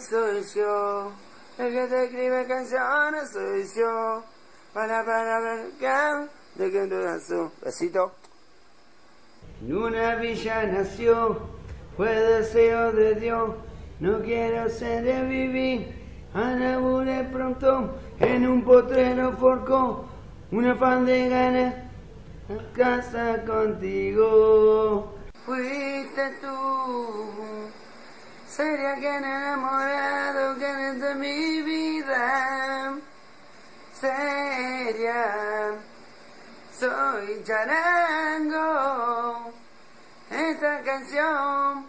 soy yo. El que te escribe canciones soy yo. Para, para, para, de que tu Besito. En una villa nació, fue deseo de Dios. No quiero ser de vivir, anaburé pronto. En un potrero forcó, una fan de ganas, a casa contigo. Fuiste tú Sería quien enamorado, que es de mi vida. Sería, soy charango. Esta canción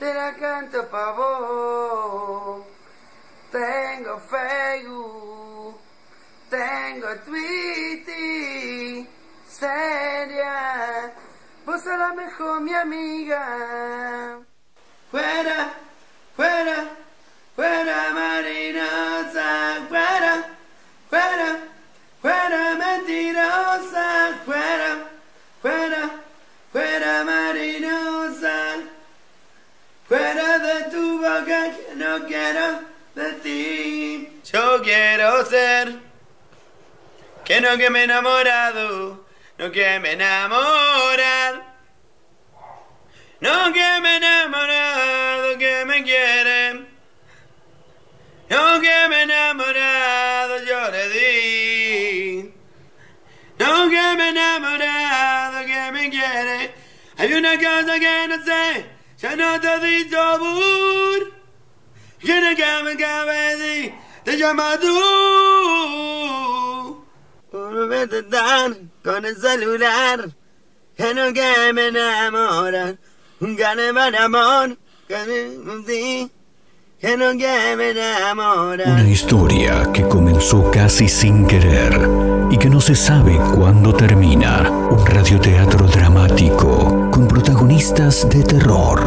te la canto pa' vos. Tengo Facebook, tengo Twitter. Sería, vos sos la mejor mi amiga. Fuera, fuera, fuera marinosa, fuera, fuera, fuera mentirosa, fuera, fuera, fuera marinosa, fuera de tu boca que no quiero de ti. Yo quiero ser que no que me he enamorado, no que me enamorar. No que me enamorado, que me quiere. No que me enamorado, yo le di. No que me enamorado, que me quiere. Hay una cosa que no sé, ya no te dicho bur. No que me cabe te llama tú. Por verte tan con el celular, que no que me enamoran. Una historia que comenzó casi sin querer y que no se sabe cuándo termina. Un radioteatro dramático con protagonistas de terror.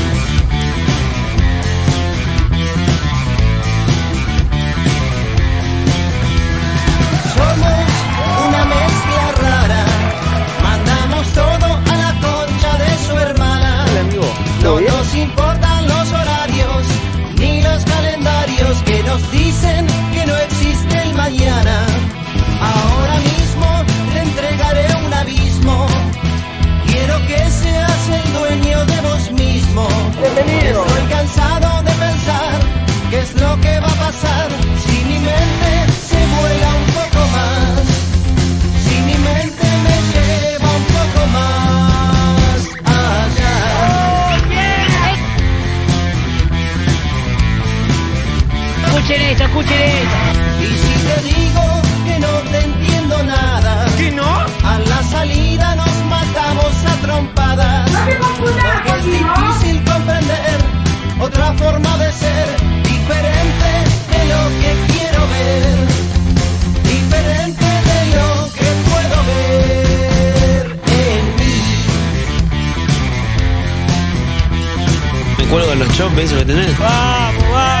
Nos dicen que no existe el mañana. Ahora mismo te entregaré un abismo. Quiero que seas el dueño de vos mismo. Bienvenido. Escuchen eso, escuchen eso. Y si te digo que no te entiendo nada. ¿Que no? A la salida nos matamos a trompadas. No te confundas, porque es difícil comprender otra forma de ser diferente de lo que quiero ver. Diferente de lo que puedo ver en mí. Me acuerdo de los chompes, eso que tenés. Vamos, vamos.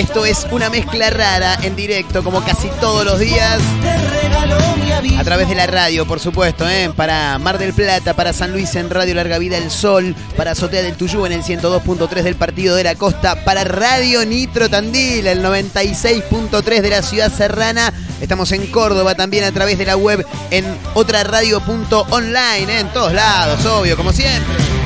Esto es una mezcla rara en directo, como casi todos los días. A través de la radio, por supuesto, ¿eh? para Mar del Plata, para San Luis en Radio Larga Vida El Sol, para Azotea del Tuyú en el 102.3 del Partido de la Costa, para Radio Nitro Tandil, el 96.3 de la Ciudad Serrana. Estamos en Córdoba también a través de la web en otra radio.online, ¿eh? en todos lados, obvio, como siempre.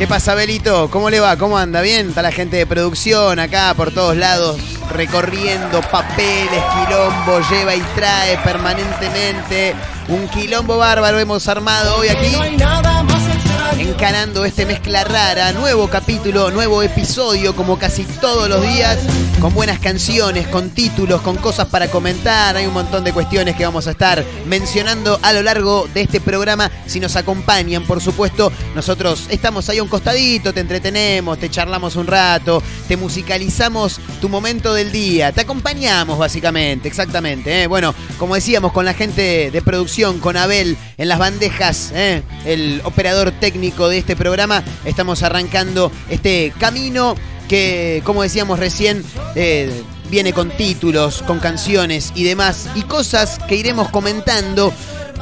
¿Qué pasa, Belito? ¿Cómo le va? ¿Cómo anda? ¿Bien? Está la gente de producción acá por todos lados recorriendo papeles, quilombo, lleva y trae permanentemente. Un quilombo bárbaro hemos armado hoy aquí. Encarando este mezcla rara, nuevo capítulo, nuevo episodio, como casi todos los días, con buenas canciones, con títulos, con cosas para comentar. Hay un montón de cuestiones que vamos a estar mencionando a lo largo de este programa. Si nos acompañan, por supuesto, nosotros estamos ahí a un costadito, te entretenemos, te charlamos un rato, te musicalizamos tu momento del día, te acompañamos básicamente, exactamente. ¿eh? Bueno, como decíamos, con la gente de producción, con Abel en las bandejas, ¿eh? el operador técnico de este programa, estamos arrancando este camino que, como decíamos recién, eh, viene con títulos, con canciones y demás, y cosas que iremos comentando.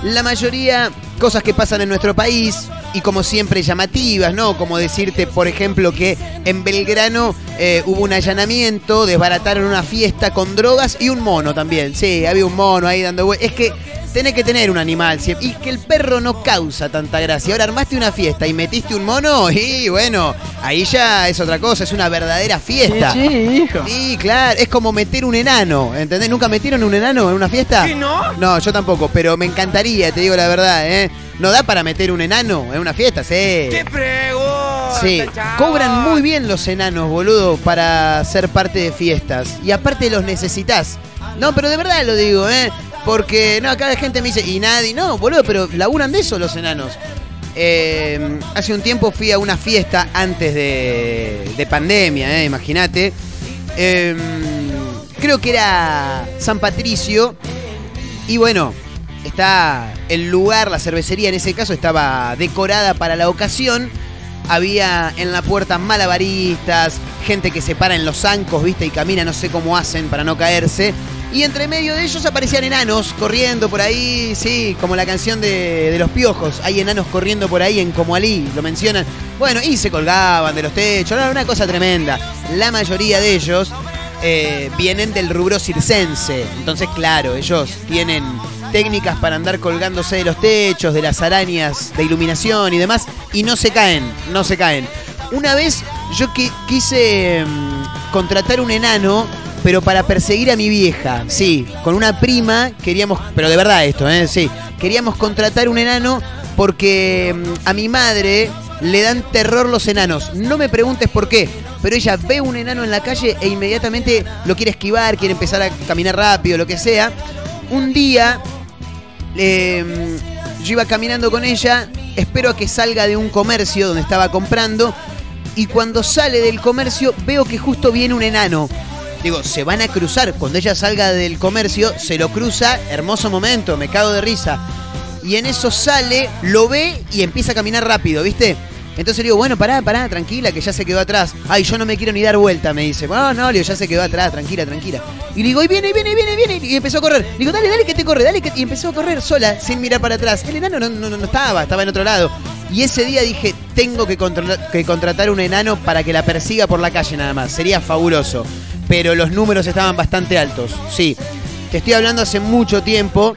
La mayoría cosas que pasan en nuestro país y como siempre llamativas, ¿no? Como decirte, por ejemplo, que en Belgrano eh, hubo un allanamiento, desbarataron una fiesta con drogas y un mono también. Sí, había un mono ahí dando vueltas. Es que tenés que tener un animal. Y que el perro no causa tanta gracia. Ahora armaste una fiesta y metiste un mono y bueno, ahí ya es otra cosa, es una verdadera fiesta. Sí, sí, hijo. Sí, claro, es como meter un enano, ¿entendés? ¿Nunca metieron un enano en una fiesta? ¿Sí, no? No, yo tampoco, pero me encantaría, te digo la verdad, ¿eh? ¿No da para meter un enano en una fiesta? Sí. ¡Qué pregunta, Sí, cobran muy bien los enanos, boludo, para ser parte de fiestas. Y aparte los necesitas. No, pero de verdad lo digo, ¿eh? Porque, no, acá la gente me dice, y nadie, no, boludo, pero laburan de eso los enanos. Eh, hace un tiempo fui a una fiesta antes de, de pandemia, ¿eh? imagínate. Eh, creo que era San Patricio. Y bueno, está el lugar, la cervecería en ese caso estaba decorada para la ocasión. Había en la puerta malabaristas, gente que se para en los zancos, viste, y camina, no sé cómo hacen para no caerse. Y entre medio de ellos aparecían enanos corriendo por ahí, sí, como la canción de, los piojos. Hay enanos corriendo por ahí en Comoalí, lo mencionan. Bueno, y se colgaban de los techos, una cosa tremenda. La mayoría de ellos eh, vienen del rubro circense. Entonces, claro, ellos tienen técnicas para andar colgándose de los techos, de las arañas de iluminación y demás, y no se caen, no se caen. Una vez yo quise mm, contratar un enano, pero para perseguir a mi vieja, sí, con una prima queríamos, pero de verdad esto, ¿eh? sí, queríamos contratar un enano porque mm, a mi madre le dan terror los enanos. No me preguntes por qué, pero ella ve un enano en la calle e inmediatamente lo quiere esquivar, quiere empezar a caminar rápido, lo que sea. Un día eh, yo iba caminando con ella, espero a que salga de un comercio donde estaba comprando y cuando sale del comercio veo que justo viene un enano. Digo, se van a cruzar. Cuando ella salga del comercio, se lo cruza. Hermoso momento, me cago de risa. Y en eso sale, lo ve y empieza a caminar rápido, ¿viste? Entonces le digo, bueno, pará, pará, tranquila, que ya se quedó atrás. Ay, yo no me quiero ni dar vuelta, me dice. Bueno, no, le digo, ya se quedó atrás, tranquila, tranquila. Y le digo, y viene, viene, viene, viene. Y empezó a correr. Digo, dale, dale, que te corre, dale, que... Y empezó a correr sola, sin mirar para atrás. El enano no, no, no estaba, estaba en otro lado. Y ese día dije, tengo que, controlar- que contratar un enano para que la persiga por la calle nada más. Sería fabuloso. Pero los números estaban bastante altos, sí. Te estoy hablando hace mucho tiempo.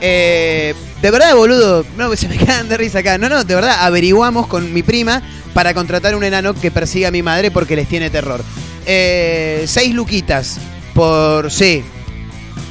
Eh, de verdad, boludo, no, se me cagan de risa acá. No, no, de verdad, averiguamos con mi prima para contratar un enano que persiga a mi madre porque les tiene terror. Eh, seis luquitas por... Sí,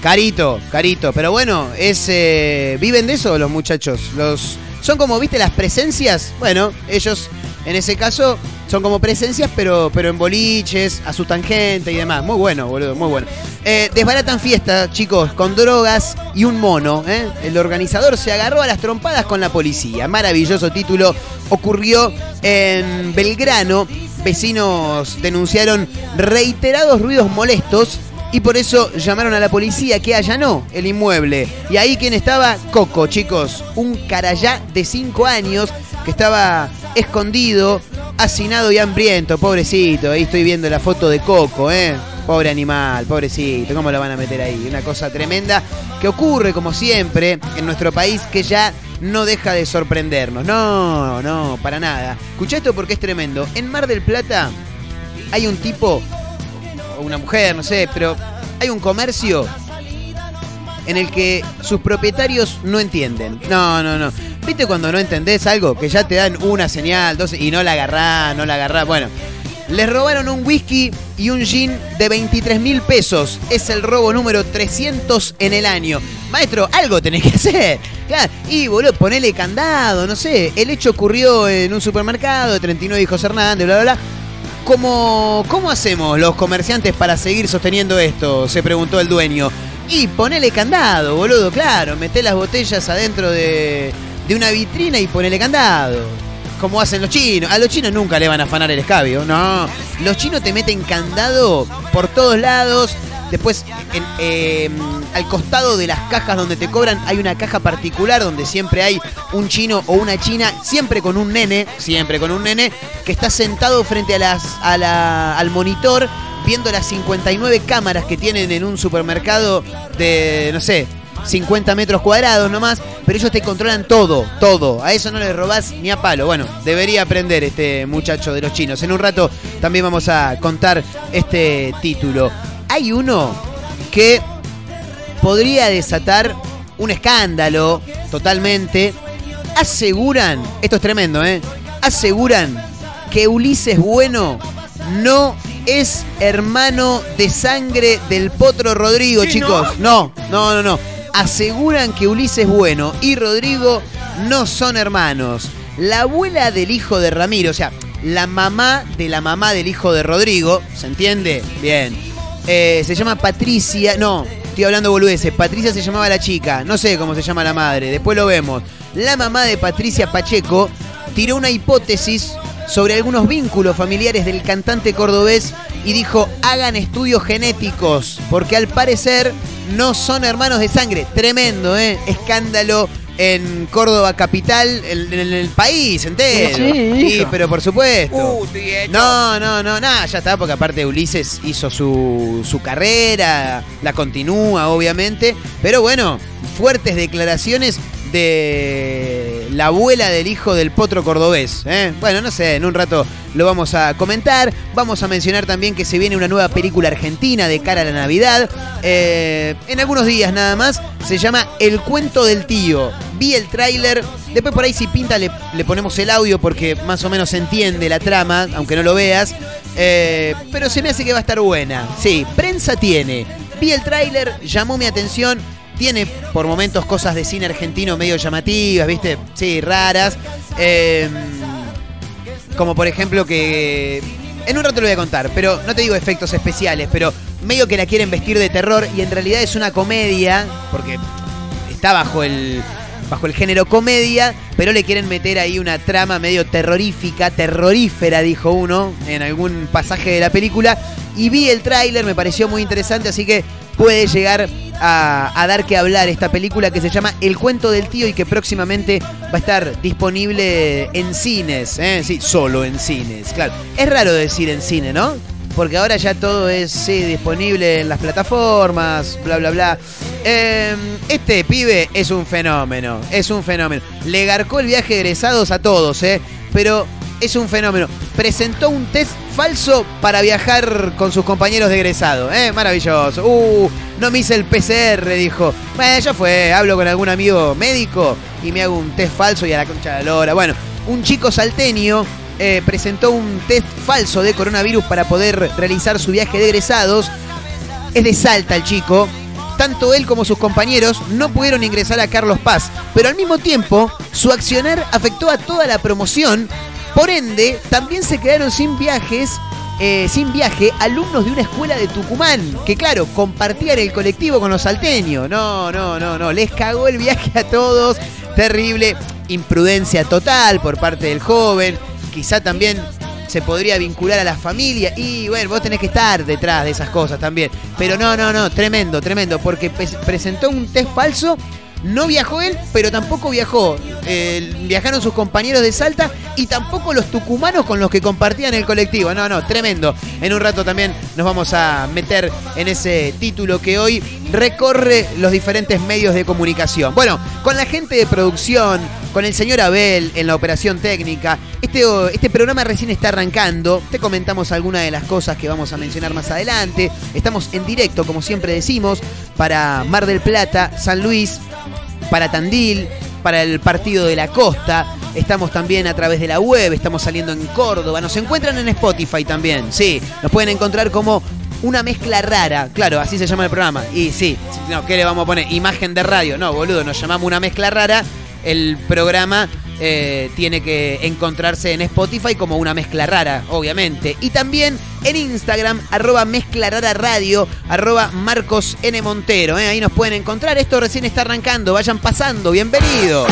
Carito, carito. Pero bueno, es eh, viven de eso los muchachos. Los son como, viste, las presencias. Bueno, ellos en ese caso son como presencias, pero, pero en boliches, asustan gente y demás. Muy bueno, boludo, muy bueno. Eh, desbaratan fiesta, chicos, con drogas y un mono. ¿eh? El organizador se agarró a las trompadas con la policía. Maravilloso título. Ocurrió en Belgrano. Vecinos denunciaron reiterados ruidos molestos y por eso llamaron a la policía que allanó el inmueble. Y ahí quien estaba, Coco, chicos, un carayá de 5 años estaba escondido, hacinado y hambriento, pobrecito. Ahí estoy viendo la foto de Coco, ¿eh? Pobre animal, pobrecito, ¿cómo lo van a meter ahí? Una cosa tremenda que ocurre, como siempre, en nuestro país que ya no deja de sorprendernos. No, no, para nada. Escucha esto porque es tremendo. En Mar del Plata hay un tipo o una mujer, no sé, pero hay un comercio en el que sus propietarios no entienden. No, no, no. ¿Viste cuando no entendés algo? Que ya te dan una señal, y no la agarrás, no la agarrás. Bueno, les robaron un whisky y un gin de 23 mil pesos. Es el robo número 300 en el año. Maestro, algo tenés que hacer. Claro, y boludo, ponele candado, no sé. El hecho ocurrió en un supermercado de 39 hijos Hernández, bla, bla, bla. ¿Cómo, ¿Cómo hacemos los comerciantes para seguir sosteniendo esto? Se preguntó el dueño. Y ponele candado, boludo, claro. Meté las botellas adentro de, de una vitrina y ponele candado. Como hacen los chinos. A los chinos nunca le van a afanar el escabio. No. Los chinos te meten candado por todos lados. Después, en, eh, al costado de las cajas donde te cobran, hay una caja particular donde siempre hay un chino o una china, siempre con un nene, siempre con un nene, que está sentado frente a las, a la, al monitor viendo las 59 cámaras que tienen en un supermercado de, no sé, 50 metros cuadrados nomás, pero ellos te controlan todo, todo. A eso no le robás ni a palo. Bueno, debería aprender este muchacho de los chinos. En un rato también vamos a contar este título. Hay uno que podría desatar un escándalo totalmente. Aseguran, esto es tremendo, ¿eh? Aseguran que Ulises Bueno no es hermano de sangre del Potro Rodrigo, chicos. No, no, no, no. Aseguran que Ulises Bueno y Rodrigo no son hermanos. La abuela del hijo de Ramiro, o sea, la mamá de la mamá del hijo de Rodrigo, ¿se entiende? Bien. Eh, se llama Patricia, no, estoy hablando boludeces. Patricia se llamaba la chica, no sé cómo se llama la madre, después lo vemos. La mamá de Patricia Pacheco tiró una hipótesis sobre algunos vínculos familiares del cantante cordobés y dijo, hagan estudios genéticos, porque al parecer no son hermanos de sangre. Tremendo, ¿eh? Escándalo en Córdoba capital, en, en el país entero. Sí, Sí, pero por supuesto. Uh. No, no, no, nada, ya está, porque aparte Ulises hizo su, su carrera, la continúa, obviamente. Pero bueno, fuertes declaraciones de la abuela del hijo del potro cordobés. ¿eh? Bueno, no sé, en un rato lo vamos a comentar. Vamos a mencionar también que se viene una nueva película argentina de cara a la Navidad. Eh, en algunos días nada más. Se llama El cuento del tío. Vi el tráiler. Después por ahí si pinta le, ponemos el audio porque más o menos se entiende la trama, aunque no lo veas. Eh, pero se me hace que va a estar buena. Sí, prensa tiene. Vi el tráiler, llamó mi atención. Tiene por momentos cosas de cine argentino medio llamativas, ¿viste? Sí, raras. Eh, como por ejemplo que... En un rato lo voy a contar, pero no te digo efectos especiales, pero medio que la quieren vestir de terror y en realidad es una comedia, porque está bajo el, bajo el género comedia, pero le quieren meter ahí una trama medio terrorífica, terrorífera, dijo uno, en algún pasaje de la película. Y vi el tráiler, me pareció muy interesante, así que puede llegar a, a dar que hablar esta película que se llama El cuento del tío y que próximamente va a estar disponible en cines, ¿eh? sí, solo en cines, claro. Es raro decir en cine, ¿no? Porque ahora ya todo es disponible en las plataformas, bla, bla, bla. Eh, este pibe es un fenómeno, es un fenómeno. Le garcó el viaje de egresados a todos, ¿eh? Pero es un fenómeno. Presentó un test falso para viajar con sus compañeros de egresado, ¿eh? Maravilloso. Uh, no me hice el PCR, dijo. Bueno, ya fue, hablo con algún amigo médico y me hago un test falso y a la concha de la lora. Bueno, un chico salteño eh, presentó un test falso de coronavirus para poder realizar su viaje de egresados. Es de Salta el chico. Tanto él como sus compañeros no pudieron ingresar a Carlos Paz, pero al mismo tiempo su accionar afectó a toda la promoción. Por ende, también se quedaron sin viajes, eh, sin viaje, alumnos de una escuela de Tucumán, que claro, compartían el colectivo con los salteños. No, no, no, no, les cagó el viaje a todos. Terrible, imprudencia total por parte del joven. Quizá también se podría vincular a la familia y bueno, vos tenés que estar detrás de esas cosas también. Pero no, no, no, tremendo, tremendo, porque presentó un test falso. No viajó él, pero tampoco viajó. eh, viajaron sus compañeros de Salta y tampoco los tucumanos con los que compartían el colectivo. No, no, tremendo. En un rato también nos vamos a meter en ese título que hoy recorre los diferentes medios de comunicación. Bueno, con la gente de producción, con el señor Abel en la operación técnica. Este, este programa recién está arrancando. Te comentamos algunas de las cosas que vamos a mencionar más adelante. Estamos en directo, como siempre decimos, para Mar del Plata, San Luis, para Tandil, para el partido de la costa. Estamos también a través de la web, estamos saliendo en Córdoba. Nos encuentran en Spotify también, sí. Nos pueden encontrar como una mezcla rara. Claro, así se llama el programa. Y sí, no, ¿qué le vamos a poner? Imagen de radio. No, boludo, nos llamamos una mezcla rara. El programa eh, tiene que encontrarse en Spotify como una mezcla rara, obviamente. Y también en Instagram, arroba mezcla rara radio, arroba Marcos. Montero. ¿eh? Ahí nos pueden encontrar. Esto recién está arrancando. Vayan pasando. Bienvenidos.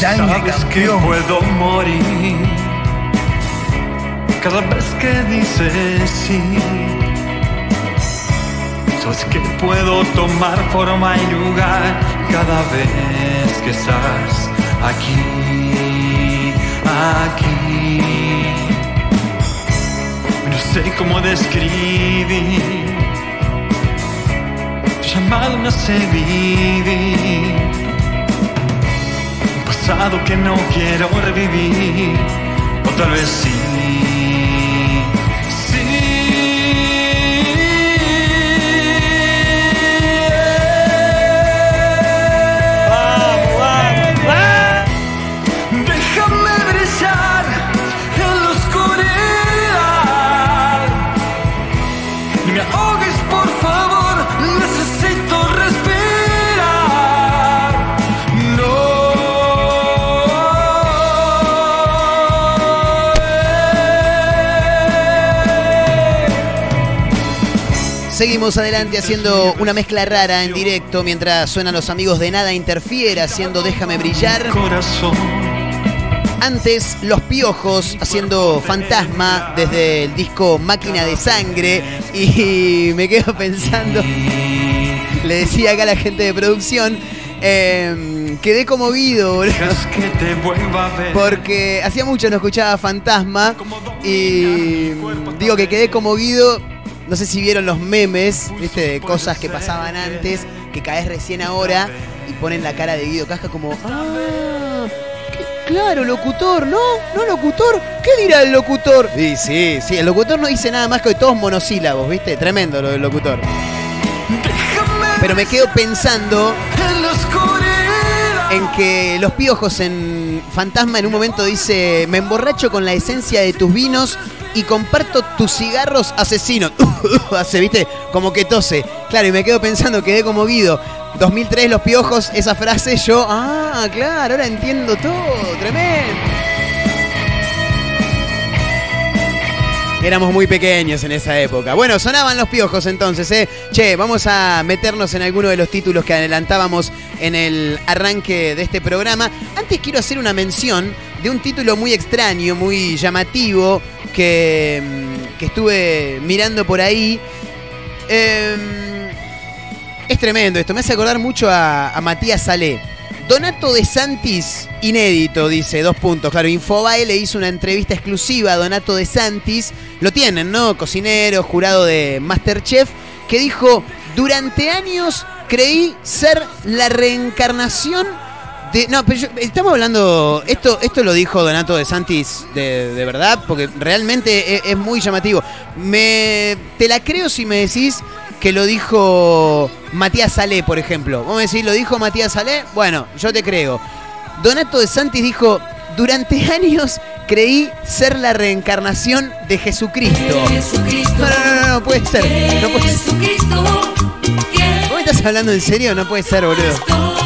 Sangre, Sabes que puedo morir cada vez que dices sí. Sabes que puedo tomar forma y lugar cada vez que estás aquí, aquí. No sé cómo describir tu llamado no sé vivir pasado que no quiero revivir, o tal vez sí. Seguimos adelante haciendo una mezcla rara en directo mientras suenan los amigos de Nada Interfiera haciendo Déjame Brillar. Corazón. Antes, Los Piojos haciendo Fantasma desde el disco Máquina de Sangre. Y me quedo pensando, le decía acá a la gente de producción, eh, quedé conmovido, ver. Porque hacía mucho no escuchaba Fantasma y digo que quedé conmovido. No sé si vieron los memes, viste, cosas que pasaban antes, que caes recién ahora y ponen la cara de Guido Casca como, ah, qué- claro, locutor, ¿no? ¿No locutor? ¿Qué dirá el locutor? Sí, sí, sí, el locutor no dice nada más que todos monosílabos, viste, tremendo lo del locutor. Pero me quedo pensando en que los piojos en Fantasma en un momento dice, me emborracho con la esencia de tus vinos y comparto tus cigarros asesinos. Hace, viste, como que tose. Claro, y me quedo pensando, quedé conmovido. 2003 los piojos, esa frase yo, ah, claro, ahora entiendo todo, tremendo. Éramos muy pequeños en esa época. Bueno, sonaban los piojos entonces, ¿eh? Che, vamos a meternos en alguno de los títulos que adelantábamos en el arranque de este programa. Antes quiero hacer una mención de un título muy extraño, muy llamativo, que, mm, que estuve mirando por ahí. Em, es tremendo esto, me hace acordar mucho a, a Matías Salé. Donato de Santis, inédito, dice, dos puntos. Claro, Infobae le hizo una entrevista exclusiva a Donato de Santis. Lo tienen, ¿no? Cocinero, jurado de Masterchef, que dijo, durante años creí ser la reencarnación De- no, pero yo- estamos hablando. Esto, esto lo dijo Donato de Santis de, de verdad, porque realmente es, es muy llamativo. Me, te la creo si me decís que lo dijo Matías Salé, por ejemplo. Vamos a decir, ¿lo dijo Matías Salé? Bueno, yo te creo. Donato de Santis dijo: Durante años creí ser la reencarnación de Jesucristo. No, no, no, no, no puede ser. No puede ser. ¿Vos me estás hablando en serio? No puede ser, boludo.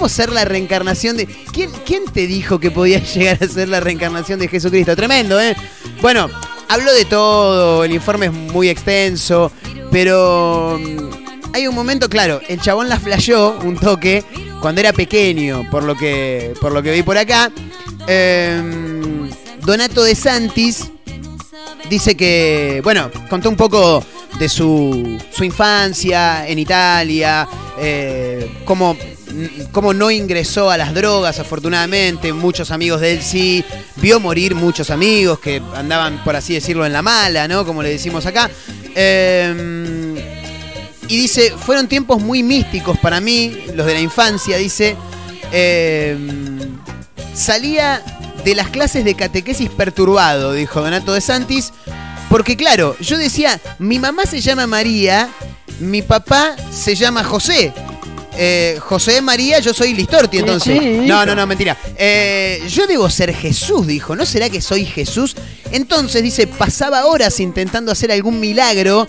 ¿Cómo ser la reencarnación de.? ¿Quién, ¿Quién te dijo que podía llegar a ser la reencarnación de Jesucristo? Tremendo, ¿eh? Bueno, habló de todo, el informe es muy extenso, pero. mm, Hay un momento, claro, el chabón la flasheó un toque cuando era pequeño, por lo que, por lo que vi por acá. Em, Donato de Santis dice que, bueno, contó un poco de su, su infancia en Italia, eh, cómo, cómo no ingresó a las drogas, afortunadamente, muchos amigos de él sí, vio morir muchos amigos que andaban, por así decirlo, en la mala, ¿no? Como le decimos acá. Eh, y dice, fueron tiempos muy místicos para mí, los de la infancia, dice. Eh, salía de las clases de catequesis perturbado, dijo Donato de Santis, porque claro, yo decía, mi mamá se llama María, mi papá se llama José. Eh, José María, yo soy Listorti, entonces. sí. No, no, no, mentira. Eh, yo debo ser Jesús, dijo. ¿No será que soy Jesús? Entonces, dice, pasaba horas intentando hacer algún milagro.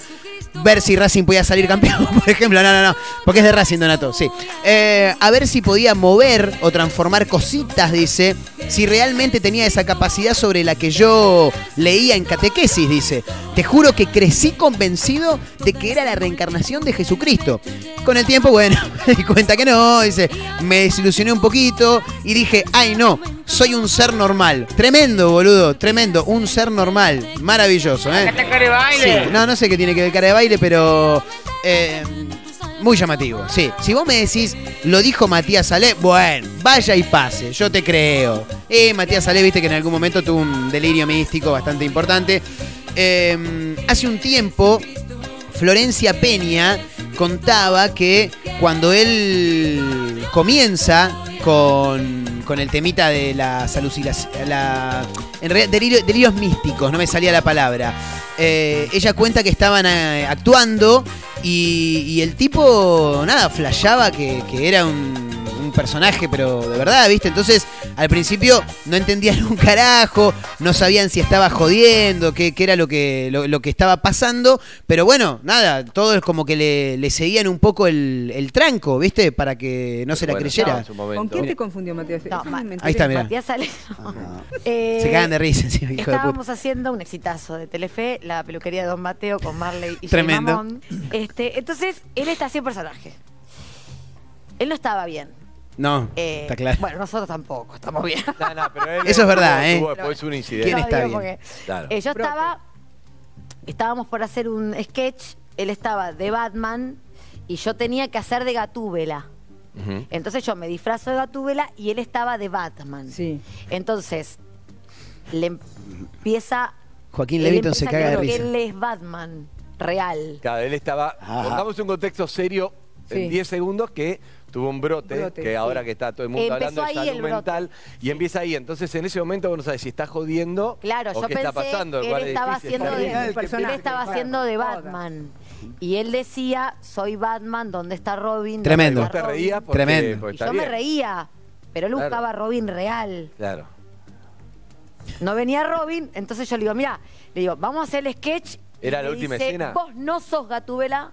Ver si Racing podía salir campeón, por ejemplo. No, no, no. Porque es de Racing, Donato, sí. Eh, a ver si podía mover o transformar cositas, dice. Si realmente tenía esa capacidad sobre la que yo leía en catequesis, dice. Te juro que crecí convencido de que era la reencarnación de Jesucristo. Con el tiempo, bueno, me di cuenta que no, dice. Me desilusioné un poquito y dije, ay no, soy un ser normal. Tremendo, boludo, tremendo. Un ser normal. Maravilloso, ¿eh? Sí, no, no sé qué tiene que ver cara de baile, pero. eh, muy llamativo, sí. Si vos me decís, lo dijo Matías Salé, bueno, vaya y pase, yo te creo. Eh, Matías Salé, viste que en algún momento tuvo un delirio místico bastante importante. Eh, hace un tiempo, Florencia Peña contaba que cuando él comienza con, con el temita de las alucinaciones, la, en realidad, delirio- delirios místicos, no me salía la palabra. Eh, ella cuenta que estaban eh, actuando y, y el tipo, nada, flasheaba que, que era un, un personaje, pero de verdad, ¿viste? Entonces, al principio no entendían un carajo, no sabían si estaba jodiendo, qué, qué era lo que, lo, lo que estaba pasando, pero bueno, nada, todo es como que le, le seguían un poco el, el tranco, ¿viste? Para que no se la Bueno, creyera. ¿Con quién te confundió, Matías? No, Ma- Ahí está. Matías Ale- Eh, Se cagan de risa, encima, hijo de puta. Estábamos haciendo un exitazo de Telefe, la peluquería de Don Mateo con Marley y Jay Tremendo. Mamón. Este, entonces, él está haciendo personaje. Él no estaba bien. No, Eh, está claro. Bueno, nosotros tampoco, estamos bien. No, no, pero él Eso es verdad, ¿eh? tuvo después un incidente. ¿Quién No, está digo bien? porque, Claro. eh, yo estaba, estábamos por hacer un sketch, él estaba de Batman y yo tenía que hacer de Gatúbela. Ujú. Entonces yo me disfrazo de Gatúbela y él estaba de Batman. Sí. Entonces, le empieza. Joaquín él Leviton se empieza a caga de creer que risa. él es Batman real. Claro, él estaba. Pongamos un contexto serio Sí. en 10 segundos que tuvo un brote, Brote, que sí. ahora que está todo el mundo Empezó hablando de salud mental y empieza ahí. Entonces en ese momento vos no sabes si está jodiendo Claro, o yo qué pensé está pasando. que él es estaba haciendo de, él estaba haciendo de. Batman. Y él decía, soy Batman, ¿dónde está Robin? ¿Dónde Tremendo. está ¿Vos te Robin?". reías? Porque, Tremendo. porque Y está yo bien. me reía, pero él Claro. buscaba a Robin real. Claro. No venía Robin, entonces yo le digo, mira, le digo, vamos a hacer el sketch. y ¿Era la me última dice, escena? Vos no sos Gatúbela,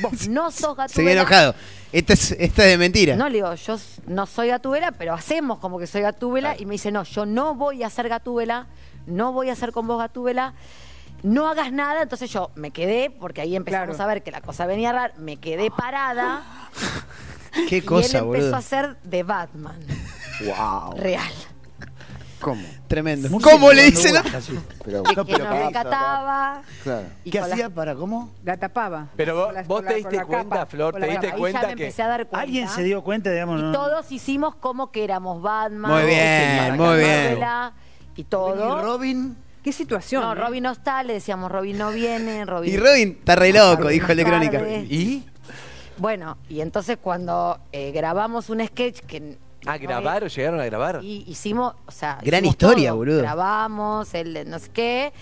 vos no sos Gatúbela. Se ve enojado. Esta es, esta es de mentira. No, le digo, yo no soy Gatúbela, pero hacemos como que soy Gatúbela. Y me dice, no, yo no voy a ser Gatúbela, no voy a hacer con vos Gatúbela, no hagas nada. Entonces yo me quedé, porque ahí empezamos Claro. a ver que la cosa venía rara, me quedé parada. Qué y él cosa, empezó boludo. a hacer de Batman. Wow. Real. ¿Cómo? Tremendo. Muy ¿Cómo le dicen? Pero, Que, no, que pero no ¿qué me hizo? cataba. Claro. y ¿Qué la- hacía para cómo? La tapaba. Pero vos- la- te diste cuenta, capa, Flor, te diste cuenta ya me que- empecé a dar cuenta. ¿Alguien se dio cuenta, digamos? Y no? todos hicimos como que éramos Batman. Muy bien, muy bien. Y todo. ¿Y Robin? ¿Qué situación? No, eh? Robin no está, le decíamos Robin no viene, Robin. Y Robin está re loco, dijo el de. Crónica. ¿Y? Bueno, y entonces cuando eh, grabamos un sketch que... ¿A grabar o llegaron a grabar? Y hicimos, o sea... Gran hicimos historia, todo. boludo. Grabamos, el no sé qué,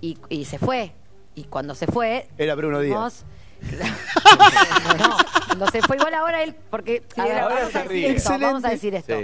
y, y se fue. Y cuando se fue... Era Bruno dijimos- no, cuando se fue igual ahora él, porque a ver, ahora vamos, se a decir ríe. esto, vamos a decir esto.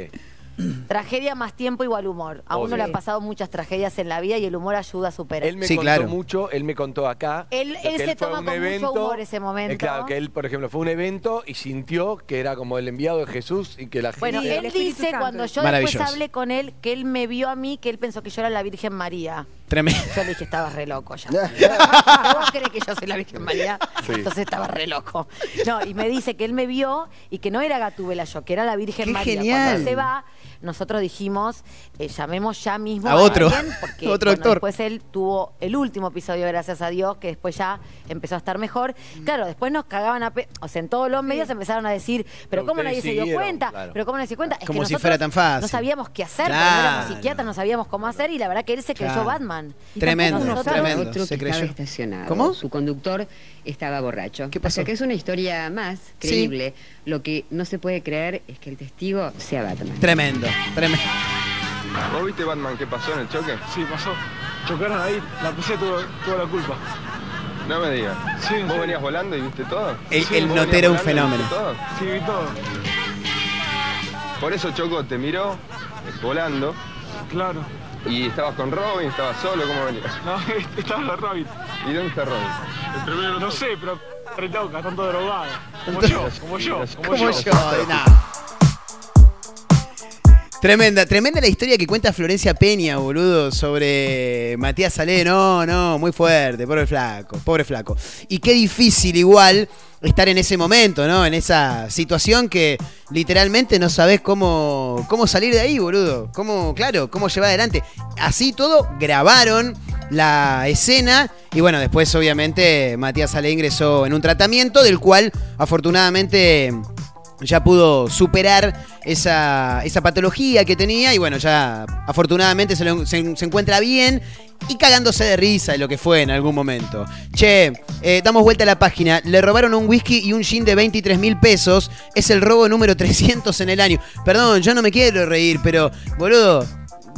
Tragedia más tiempo igual humor. A uno Obvio. le han pasado muchas tragedias en la vida y el humor ayuda a superar. Él me Sí, contó claro. mucho, él me contó acá. Él- que él se fue a toma un con mucho humor ese momento. eh, claro, que él, por ejemplo, fue a un evento y sintió que era como el enviado de Jesús y que la gente. Bueno, Sí, el él Espíritu dice Santo. cuando yo Maravilloso. después hablé con él que él me vio a mí que él pensó que yo era la Virgen María. Tremendo. Yo le dije, estaba re loco ya. ¿Vos crees que yo soy la Virgen María? Sí. Entonces estaba re loco. No, y me dice que él me vio y que no era Gatúbela yo, que era la Virgen ¡Qué María. genial! Cuando él se va, nosotros dijimos, eh, llamemos ya mismo A otro. alguien, porque Otro bueno, actor. después él tuvo el último episodio, gracias a Dios, que después ya empezó a estar mejor. Claro, después nos cagaban a pe o sea, en todos los medios empezaron a decir, pero Pero ¿cómo nadie se dio cuenta? claro. Pero ¿cómo nadie se dio cuenta? Es Como que si nosotros fuera tan fácil. No sabíamos qué hacer, porque no éramos Claro. psiquiatras, no sabíamos cómo hacer y la verdad que él se creyó Claro. Batman. Tremendo, Nosotros- tremendo. Otro Se que creyó. estaba estacionado. ¿Cómo? Su conductor estaba borracho. ¿Qué pasó? O sea que es una historia más creíble. Lo que no se puede creer es que el testigo sea Batman. Tremendo, tremendo. ¿Vos viste Batman qué pasó en el choque? Sí, pasó. Chocaron ahí, la PC tuvo, tuvo la culpa. No me digas. Sí, ¿Vos sí. venías volando y viste todo? El- Sí, el ¿vos notero un fenómeno. todo? Sí, vi todo. Por eso Choco te miró volando Claro. y estabas con Robin, estabas solo, ¿cómo venías? No, estaba la Rabbit. ¿Y dónde está Robin? El primero, no sé, pero retoca, tanto drogado. Como yo, como yo, como, Como yo. yo. Tremenda, tremenda la historia que cuenta Florencia Peña, boludo, sobre Matías Salé. No, no, muy fuerte, pobre flaco, pobre flaco. Y qué difícil igual estar en ese momento, ¿no? En esa situación que literalmente no sabés cómo, cómo salir de ahí, boludo. Cómo, claro, cómo llevar adelante. Así todo, grabaron la escena y bueno, después obviamente Matías Salé ingresó en un tratamiento del cual afortunadamente ya pudo superar esa, esa patología que tenía y bueno, ya afortunadamente se, encuentra bien y cagándose de risa de lo que fue en algún momento. Che, eh, damos vuelta a la página. Le robaron un whisky y un gin de 23 mil pesos. Es el robo número 300 en el año. Perdón, yo no me quiero reír, pero boludo,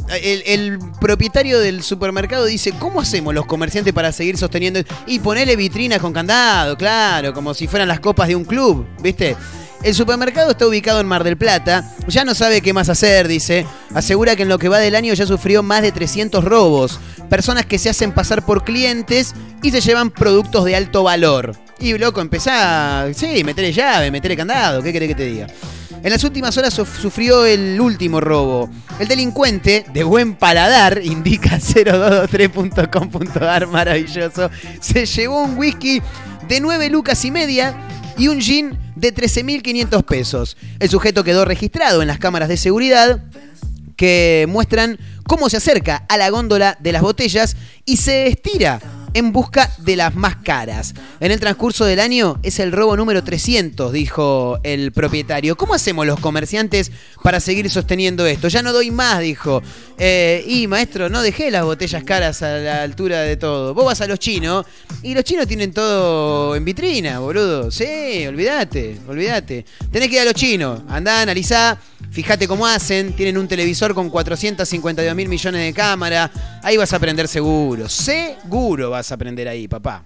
el, el propietario del supermercado dice, ¿cómo hacemos los comerciantes para seguir sosteniendo? Y ponele vitrinas con candado, claro, como si fueran las copas de un club, ¿viste? El supermercado está ubicado en Mar del Plata, ya no sabe qué más hacer, dice. Asegura que en lo que va del año ya sufrió más de 300 robos. Personas que se hacen pasar por clientes y se llevan productos de alto valor. Y loco, empezá, sí, metele llave, metele candado, ¿qué querés que te diga? En las últimas horas suf- sufrió el último robo. El delincuente, de buen paladar, indica 0223.com.ar, maravilloso, se llevó un whisky de 9 lucas y media y un gin de 13.500 pesos. El sujeto quedó registrado en las cámaras de seguridad que muestran cómo se acerca a la góndola de las botellas y se estira en busca de las más caras. En el transcurso del año es el robo número 300, dijo el propietario. ¿Cómo hacemos los comerciantes para seguir sosteniendo esto? Ya no doy más, dijo. Eh, y maestro, no dejé las botellas caras a la altura de todo. Vos vas a los chinos y los chinos tienen todo en vitrina, boludo. Sí, olvídate, olvídate. Tenés que ir a los chinos. Andá, analizá, fíjate cómo hacen. Tienen un televisor con 452 mil millones de cámaras. Ahí vas a aprender seguro. Seguro vas a aprender ahí, papá.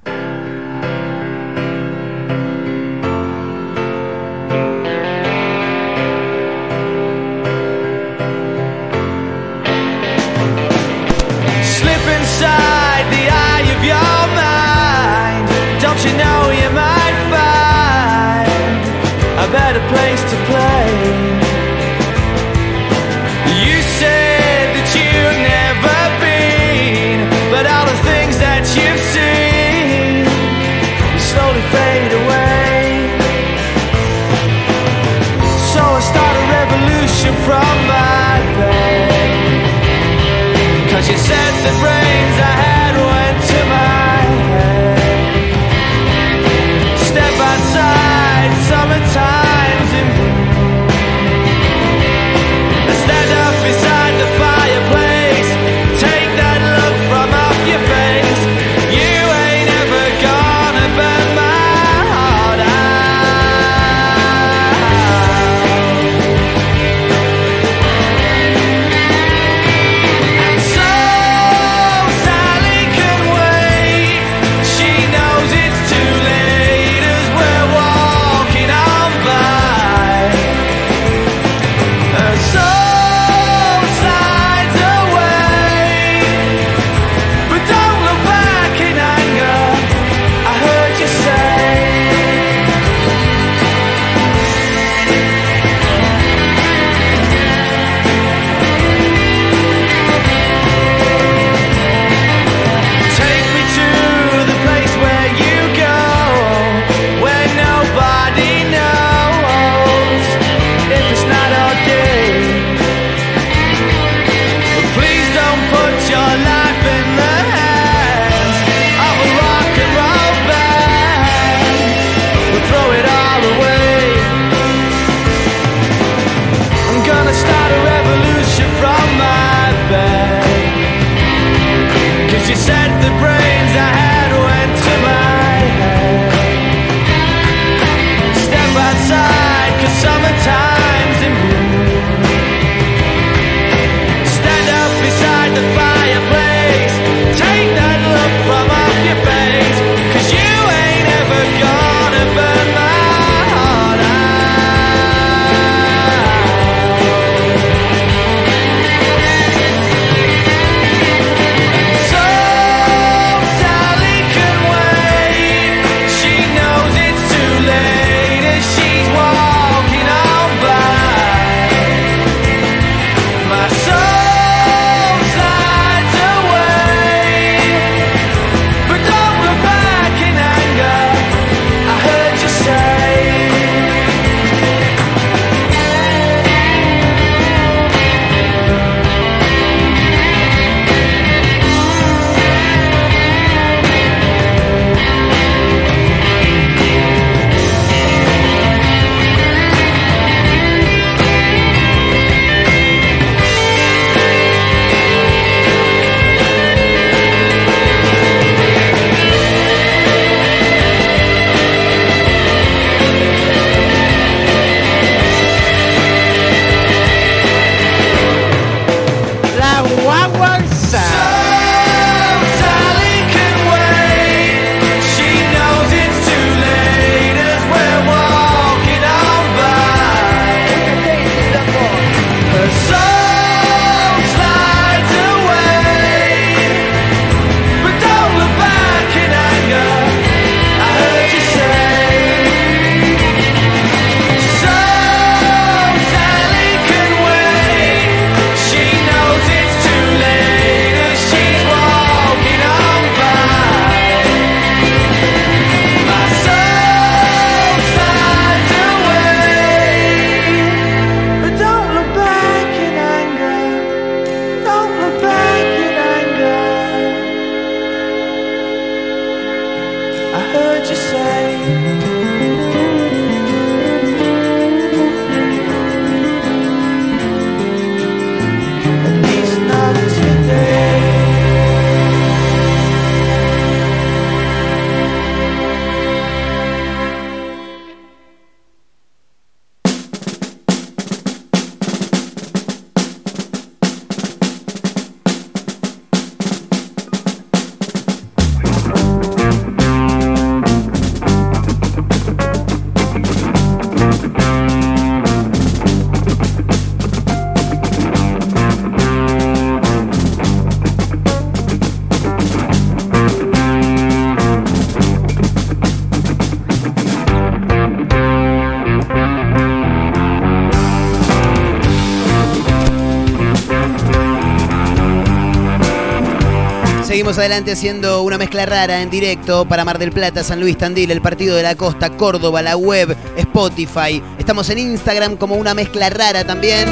Adelante haciendo una mezcla rara en directo para Mar del Plata, San Luis Tandil, el Partido de la Costa, Córdoba, la web, Spotify. Estamos en Instagram como una mezcla rara también.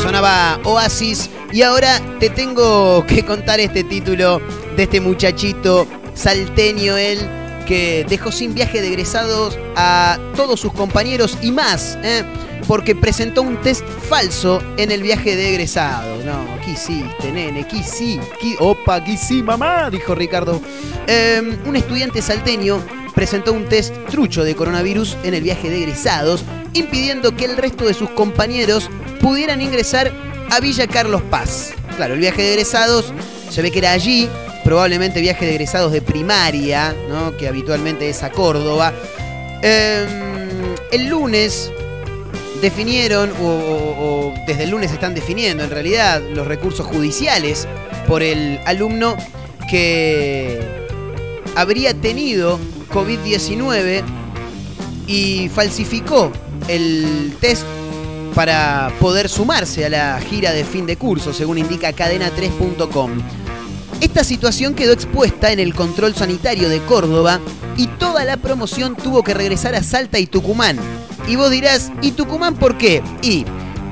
Sonaba Oasis y ahora te tengo que contar este título de este muchachito salteño él que dejó sin viaje de egresados a todos sus compañeros y más, ¿eh? Porque presentó un test falso en el viaje de egresado. No, ¿qué hiciste, nene? ¿Qué sí? ¿Qué... Opa, ¿qué sí, mamá? Dijo Ricardo. Eh, un estudiante salteño presentó un test trucho de coronavirus en el viaje de egresados, impidiendo que el resto de sus compañeros pudieran ingresar a Villa Carlos Paz. Claro, el viaje de egresados se ve que era allí, probablemente viaje de egresados de primaria, ¿no? que habitualmente es a Córdoba. Eh, el lunes definieron, o, o- desde el lunes están definiendo en realidad, los recursos judiciales por el alumno que habría tenido COVID-19 y falsificó el test para poder sumarse a la gira de fin de curso, según indica cadena3.com. Esta situación quedó expuesta en el control sanitario de Córdoba y toda la promoción tuvo que regresar a Salta y Tucumán. Y vos dirás, ¿y Tucumán por qué? Y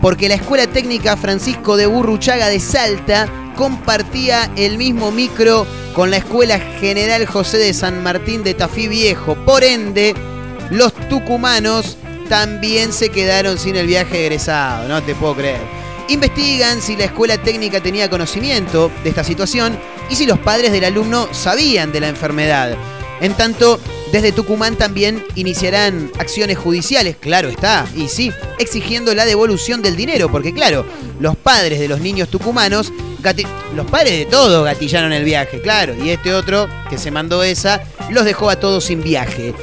porque la Escuela Técnica Francisco de Burruchaga de Salta compartía el mismo micro con la Escuela General José de San Martín de Tafí Viejo. Por ende, los tucumanos también se quedaron sin el viaje egresado, no te puedo creer. Investigan si la escuela técnica tenía conocimiento de esta situación y si los padres del alumno sabían de la enfermedad. En tanto, desde Tucumán también iniciarán acciones judiciales, claro está, y sí, exigiendo la devolución del dinero, porque claro, los padres de los niños tucumanos, los padres de todos gatillaron el viaje, claro, y este otro que se mandó esa, los dejó a todos sin viaje.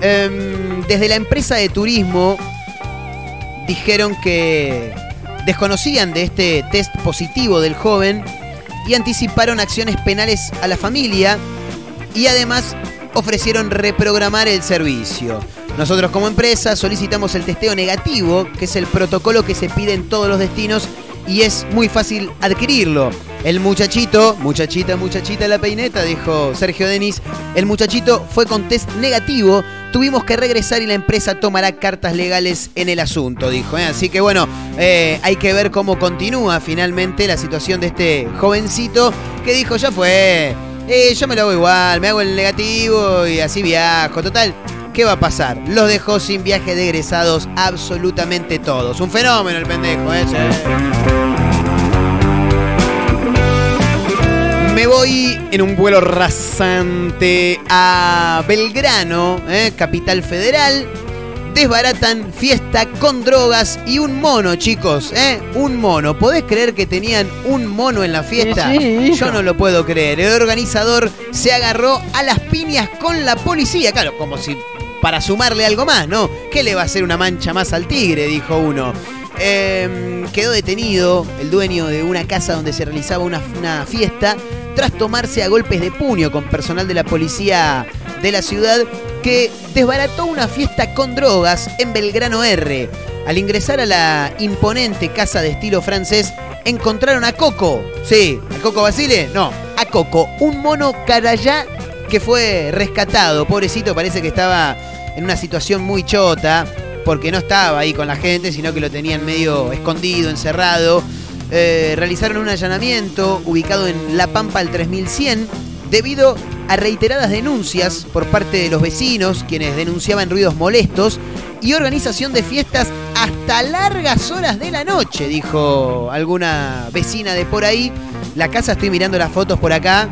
Em, desde la empresa de turismo dijeron que desconocían de este test positivo del joven y anticiparon acciones penales a la familia y además ofrecieron reprogramar el servicio. Nosotros como empresa solicitamos el testeo negativo, que es el protocolo que se pide en todos los destinos y es muy fácil adquirirlo. El muchachito, muchachita, muchachita la peineta, dijo Sergio Denis, el muchachito fue con test negativo, tuvimos que regresar y la empresa tomará cartas legales en el asunto, dijo. ¿eh? Así que bueno, eh, hay que ver cómo continúa finalmente la situación de este jovencito que dijo, ya fue, eh, yo me lo hago igual, me hago el negativo y así viajo, total. ¿Qué va a pasar? Los dejó sin viaje de egresados absolutamente todos. Un fenómeno el pendejo, ¿eh? Me voy en un vuelo rasante a Belgrano, ¿eh? capital federal. Desbaratan fiesta con drogas y un mono, chicos, ¿eh? Un mono. ¿Podés creer que tenían un mono en la fiesta? Sí. Yo no lo puedo creer. El organizador se agarró a las piñas con la policía. Claro, como si para sumarle algo más, ¿no? ¿Qué le va a hacer una mancha más al tigre? Dijo uno. Eh, quedó detenido el dueño de una casa donde se realizaba una, una fiesta tras tomarse a golpes de puño con personal de la policía de la ciudad que desbarató una fiesta con drogas en Belgrano R. Al ingresar a la imponente casa de estilo francés, encontraron a Coco. Sí, ¿a Coco Basile? No, a Coco, un mono carayá que fue rescatado. Pobrecito, parece que estaba en una situación muy chota, porque no estaba ahí con la gente, sino que lo tenían medio escondido, encerrado. Eh, realizaron un allanamiento ubicado en La Pampa al 3100 debido a reiteradas denuncias por parte de los vecinos, quienes denunciaban ruidos molestos, y organización de fiestas hasta largas horas de la noche, dijo alguna vecina de por ahí. La casa, estoy mirando las fotos por acá,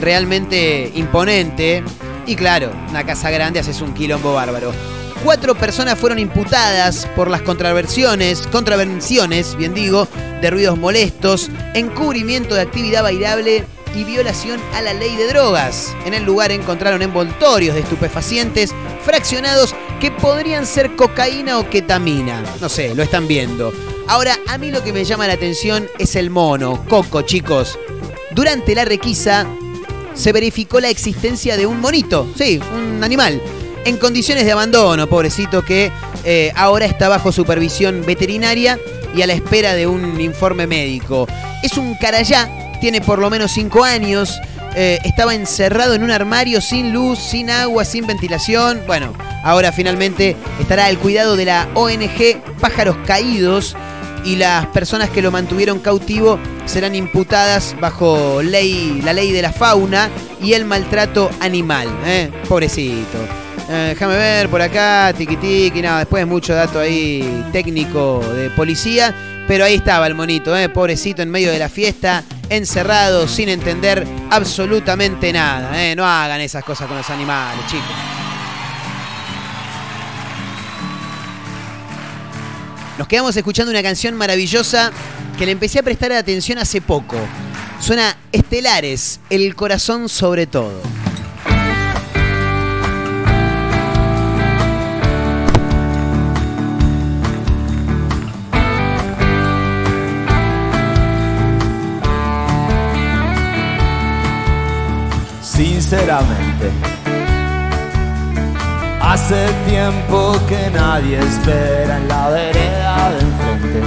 realmente imponente. Y claro, una casa grande haces un quilombo bárbaro. Cuatro personas fueron imputadas por las contraversiones, contravenciones, bien digo, de ruidos molestos, encubrimiento de actividad bailable y violación a la ley de drogas. En el lugar encontraron envoltorios de estupefacientes fraccionados que podrían ser cocaína o ketamina. No sé, lo están viendo. Ahora, a mí lo que me llama la atención es el mono, Coco, chicos. Durante la requisa se verificó la existencia de un monito, sí, un animal, en condiciones de abandono, pobrecito, que eh, ahora está bajo supervisión veterinaria y a la espera de un informe médico. Es un carayá, tiene por lo menos 5 años, eh, estaba encerrado en un armario sin luz, sin agua, sin ventilación. Bueno, ahora finalmente estará al cuidado de la ONG Pájaros Caídos y las personas que lo mantuvieron cautivo serán imputadas bajo ley, la ley de la fauna y el maltrato animal. ¿eh? Pobrecito. Eh, déjame ver por acá, tiqui tiqui, nada, después mucho dato ahí técnico de policía, pero ahí estaba el monito, ¿eh? pobrecito en medio de la fiesta, encerrado, sin entender absolutamente nada. ¿eh? No hagan esas cosas con los animales, chicos. Nos quedamos escuchando una canción maravillosa que le empecé a prestar atención hace poco. Suena Estelares, el corazón sobre todo. Sinceramente, hace tiempo que nadie espera en la vereda de enfrente,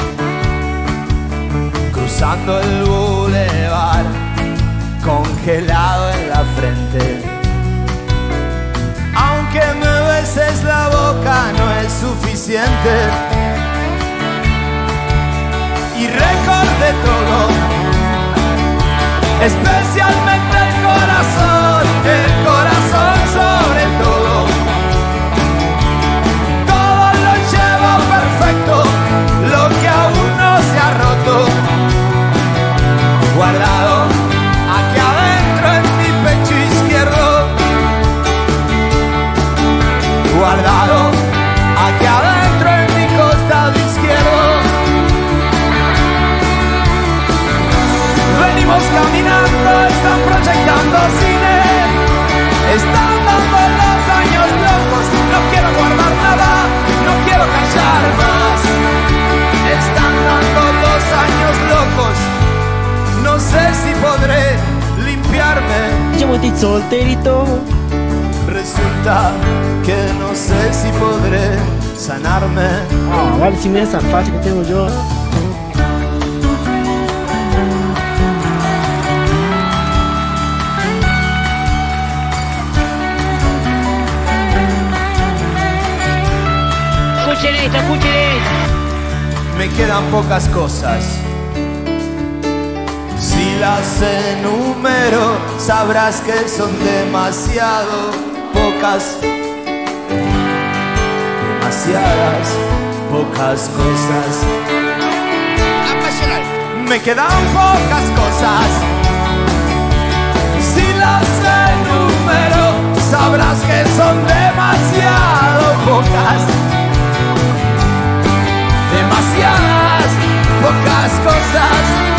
cruzando el bulevar, congelado en la frente. Aunque me beses la boca no es suficiente. Y recordé todo, especialmente el corazón, el solterito. Resulta que no sé si podré sanarme. Ah, vale, si me esa facha que tengo yo. Escuchen esto, escuchen esto. Me quedan pocas cosas. Las enumero, sabrás que son demasiado pocas. Demasiadas pocas cosas. Me quedan pocas cosas. Si las enumero, sabrás que son demasiado pocas demasiadas pocas cosas.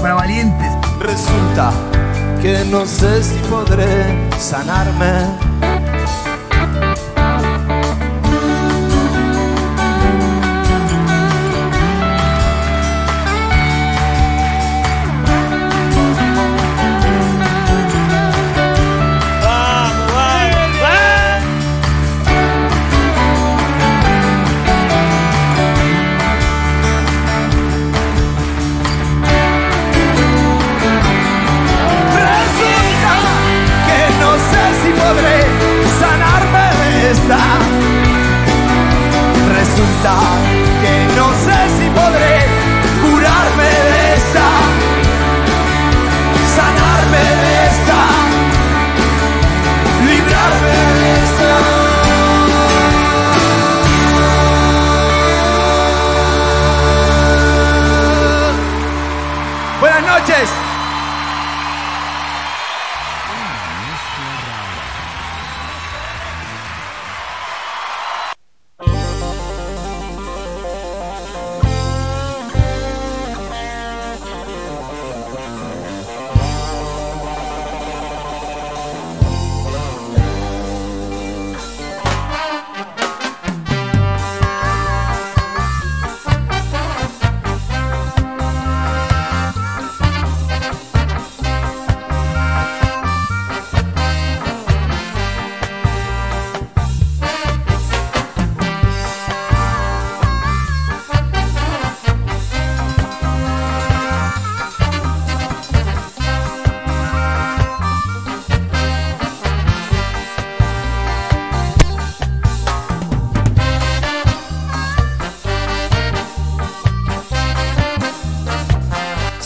Para valientes. Resulta que no sé si podré sanarme.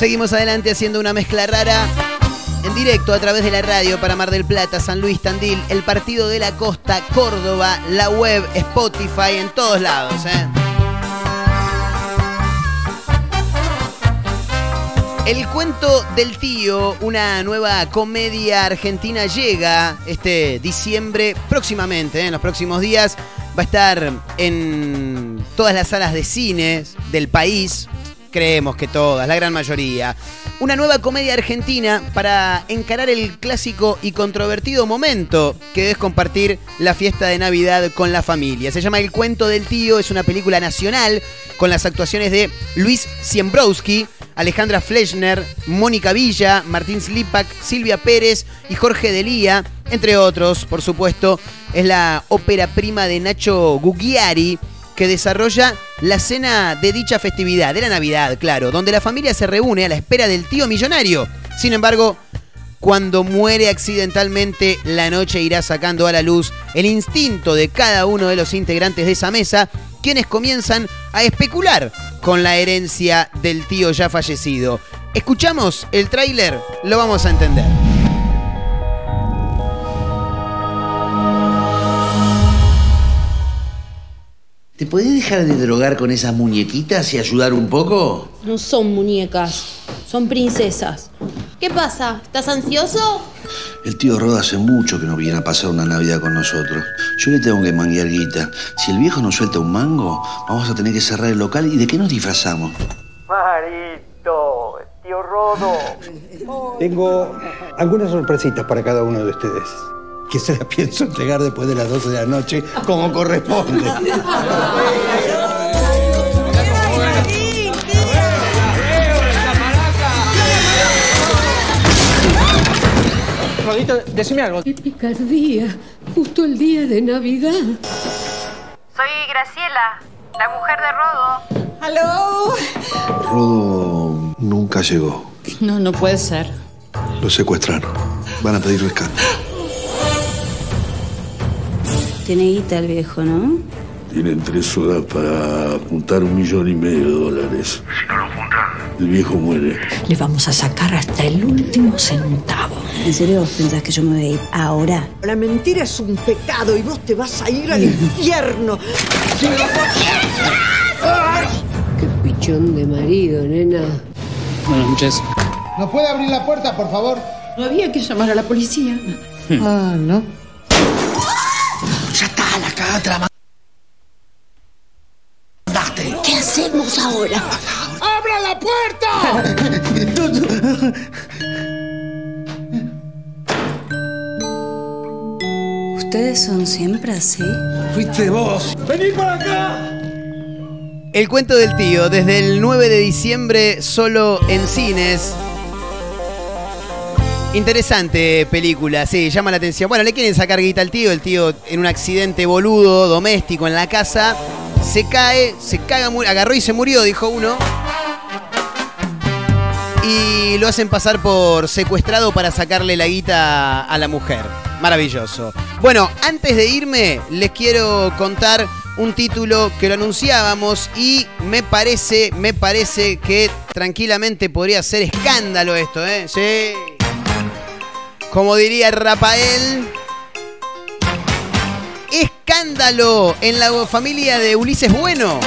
Seguimos adelante haciendo una mezcla rara en directo a través de la radio para Mar del Plata, San Luis, Tandil, el Partido de la Costa, Córdoba, la web, Spotify, en todos lados. ¿eh? El cuento del tío, una nueva comedia argentina llega este diciembre próximamente, ¿eh? en los próximos días. Va a estar en todas las salas de cines del país. Creemos que todas, la gran mayoría. Una nueva comedia argentina para encarar el clásico y controvertido momento que es compartir la fiesta de Navidad con la familia. Se llama El cuento del tío, es una película nacional con las actuaciones de Luis Siembrowski, Alejandra Fleischner, Mónica Villa, Martín Slipak, Silvia Pérez y Jorge Delía, entre otros, por supuesto. Es la ópera prima de Nacho Gugliari que desarrolla la cena de dicha festividad, de la Navidad, claro, donde la familia se reúne a la espera del tío millonario. Sin embargo, cuando muere accidentalmente, la noche irá sacando a la luz el instinto de cada uno de los integrantes de esa mesa, quienes comienzan a especular con la herencia del tío ya fallecido. Escuchamos el tráiler, lo vamos a entender. ¿Te podés dejar de drogar con esas muñequitas y ayudar un poco? No son muñecas, son princesas. ¿Qué pasa? ¿Estás ansioso? El tío Roda hace mucho que no viene a pasar una Navidad con nosotros. Yo le tengo que manguear guita. Si el viejo nos suelta un mango, vamos a tener que cerrar el local. ¿Y de qué nos disfrazamos? Marito, tío Rodo. Tengo algunas sorpresitas para cada uno de ustedes. Que se las pienso entregar después de las 12 de la noche, como corresponde. Rodito, decime algo. ¡Qué picardía! Justo el día de Navidad. Soy Graciela, la mujer de Rodo. ¡Aló! Rodo nunca llegó. No, no puede ser. Lo secuestraron. Van a pedir rescate. Tiene guita el viejo, ¿no? Tienen tres horas para juntar un millón y medio de dólares. Si no lo juntan, el viejo muere. Le vamos a sacar hasta el último centavo. ¿En serio vos pensás que yo me voy a ir ahora? La mentira es un pecado y vos te vas a ir al infierno. Qué pichón de marido, nena. Buenas noches. ¿Nos puede abrir la puerta, por favor? No había que llamar a la policía. Ah, ¿no? Está. ¿Qué hacemos ahora? ¡Abra la puerta! ¿Ustedes son siempre así? Fuiste vos. ¡Vení para acá! El cuento del tío, desde el 9 de diciembre, solo en cines. Interesante película, sí, llama la atención. Bueno, le quieren sacar guita al tío, el tío en un accidente boludo, doméstico en la casa, se cae, se caga, agarró y se murió, dijo uno. Y lo hacen pasar por secuestrado para sacarle la guita a la mujer. Maravilloso. Bueno, antes de irme, les quiero contar un título que lo anunciábamos y me parece, me parece que tranquilamente podría ser escándalo esto, ¿eh? Sí. Como diría Rafael, escándalo en la familia de Ulises Bueno.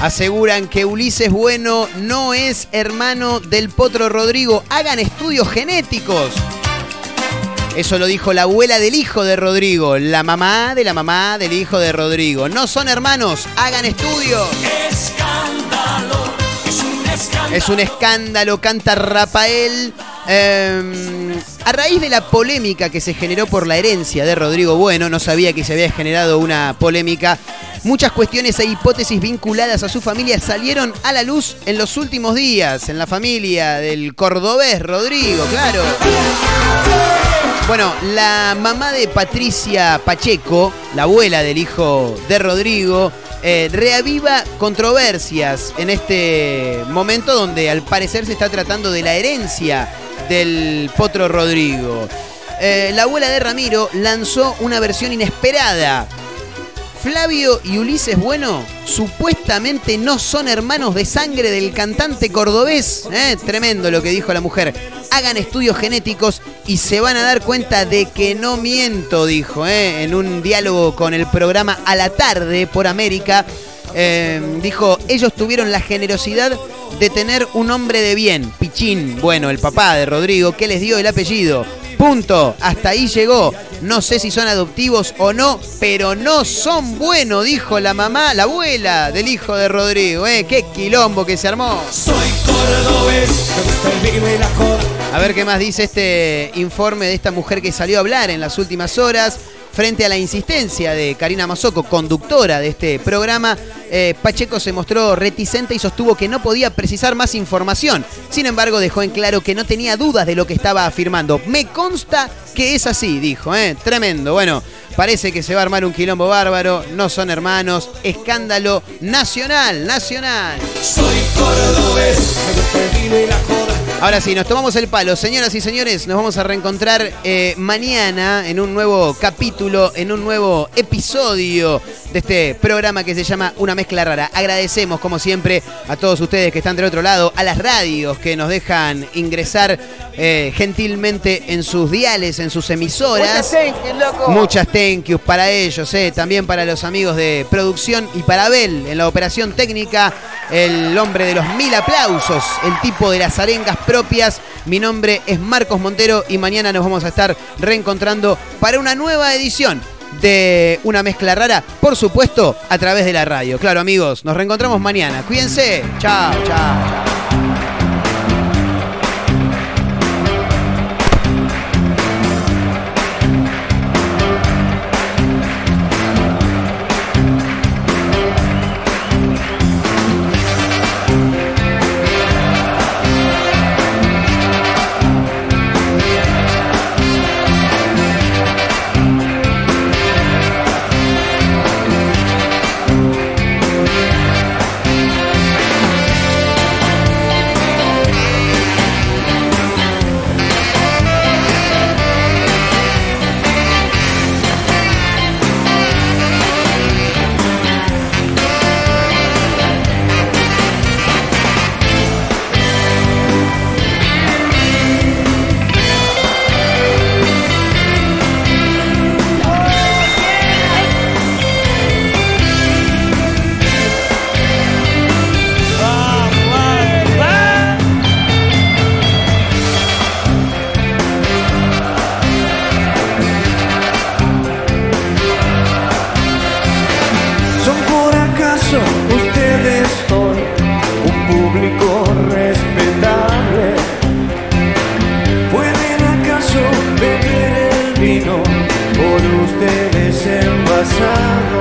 Aseguran que Ulises Bueno no es hermano del Potro Rodrigo. Hagan estudios genéticos. Eso lo dijo la abuela del hijo de Rodrigo, la mamá de la mamá del hijo de Rodrigo. No son hermanos, hagan estudios. Escándalo, es un escándalo. Es un escándalo, canta Rafael. Eh, a raíz de la polémica que se generó por la herencia de Rodrigo Bueno, no sabía que se había generado una polémica. Muchas cuestiones e hipótesis vinculadas a su familia salieron a la luz en los últimos días, en la familia del cordobés Rodrigo, claro. Bueno, la mamá de Patricia Pacheco, la abuela del hijo de Rodrigo, eh, reaviva controversias en este momento donde al parecer se está tratando de la herencia del potro Rodrigo. Eh, la abuela de Ramiro lanzó una versión inesperada. Flavio y Ulises Bueno supuestamente no son hermanos de sangre del cantante cordobés. ¿eh? Tremendo lo que dijo la mujer. Hagan estudios genéticos y se van a dar cuenta de que no miento, dijo, ¿eh? en un diálogo con el programa A la tarde por América. Eh, dijo, ellos tuvieron la generosidad de tener un hombre de bien, Pichín, bueno, el papá de Rodrigo, que les dio el apellido. Punto. Hasta ahí llegó. No sé si son adoptivos o no, pero no son buenos, dijo la mamá, la abuela del hijo de Rodrigo. ¿eh? Qué quilombo que se armó. Soy cordobés, me gusta el vino y la joda. A ver qué más dice este informe de esta mujer que salió a hablar en las últimas horas. Frente a la insistencia de Karina Mazoco, conductora de este programa, eh, Pacheco se mostró reticente y sostuvo que no podía precisar más información. Sin embargo, dejó en claro que no tenía dudas de lo que estaba afirmando. Me consta que es así, dijo. ¿eh? Tremendo. Bueno, parece que se va a armar un quilombo bárbaro. No son hermanos. Escándalo nacional, nacional. Soy cordobés, me Ahora sí, nos tomamos el palo. Señoras y señores, nos vamos a reencontrar eh, mañana en un nuevo capítulo, en un nuevo episodio de este programa que se llama Una Mezcla Rara. Agradecemos, como siempre, a todos ustedes que están del otro lado, a las radios que nos dejan ingresar eh, gentilmente en sus diales, en sus emisoras. Muchas thank you, loco. Muchas thank yous para ellos, eh. también para los amigos de producción y para Abel en la operación técnica, el hombre de los mil aplausos, el tipo de las arengas propias. Mi nombre es Marcos Montero y mañana nos vamos a estar reencontrando para una nueva edición de una mezcla rara, por supuesto, a través de la radio. Claro, amigos, nos reencontramos mañana. Cuídense. Chao, chao, chao. passado.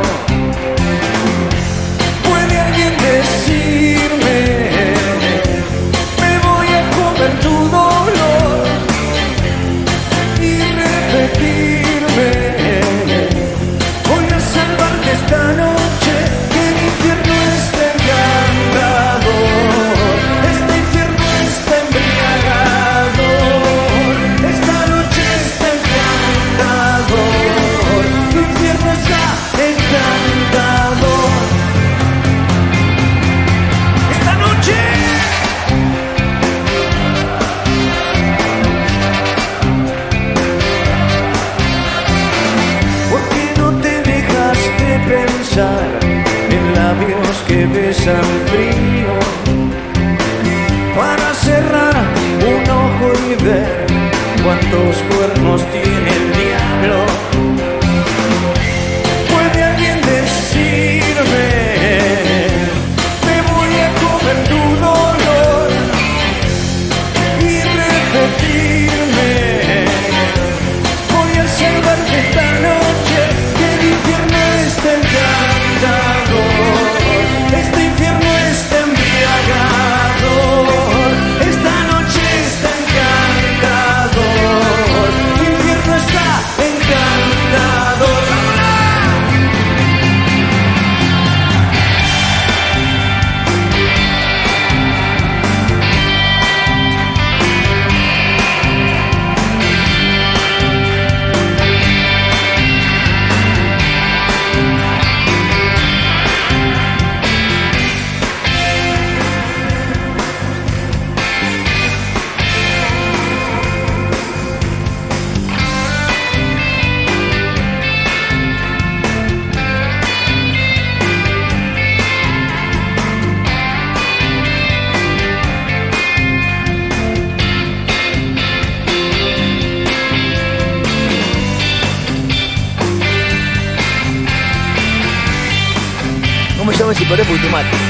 Si perdés porque te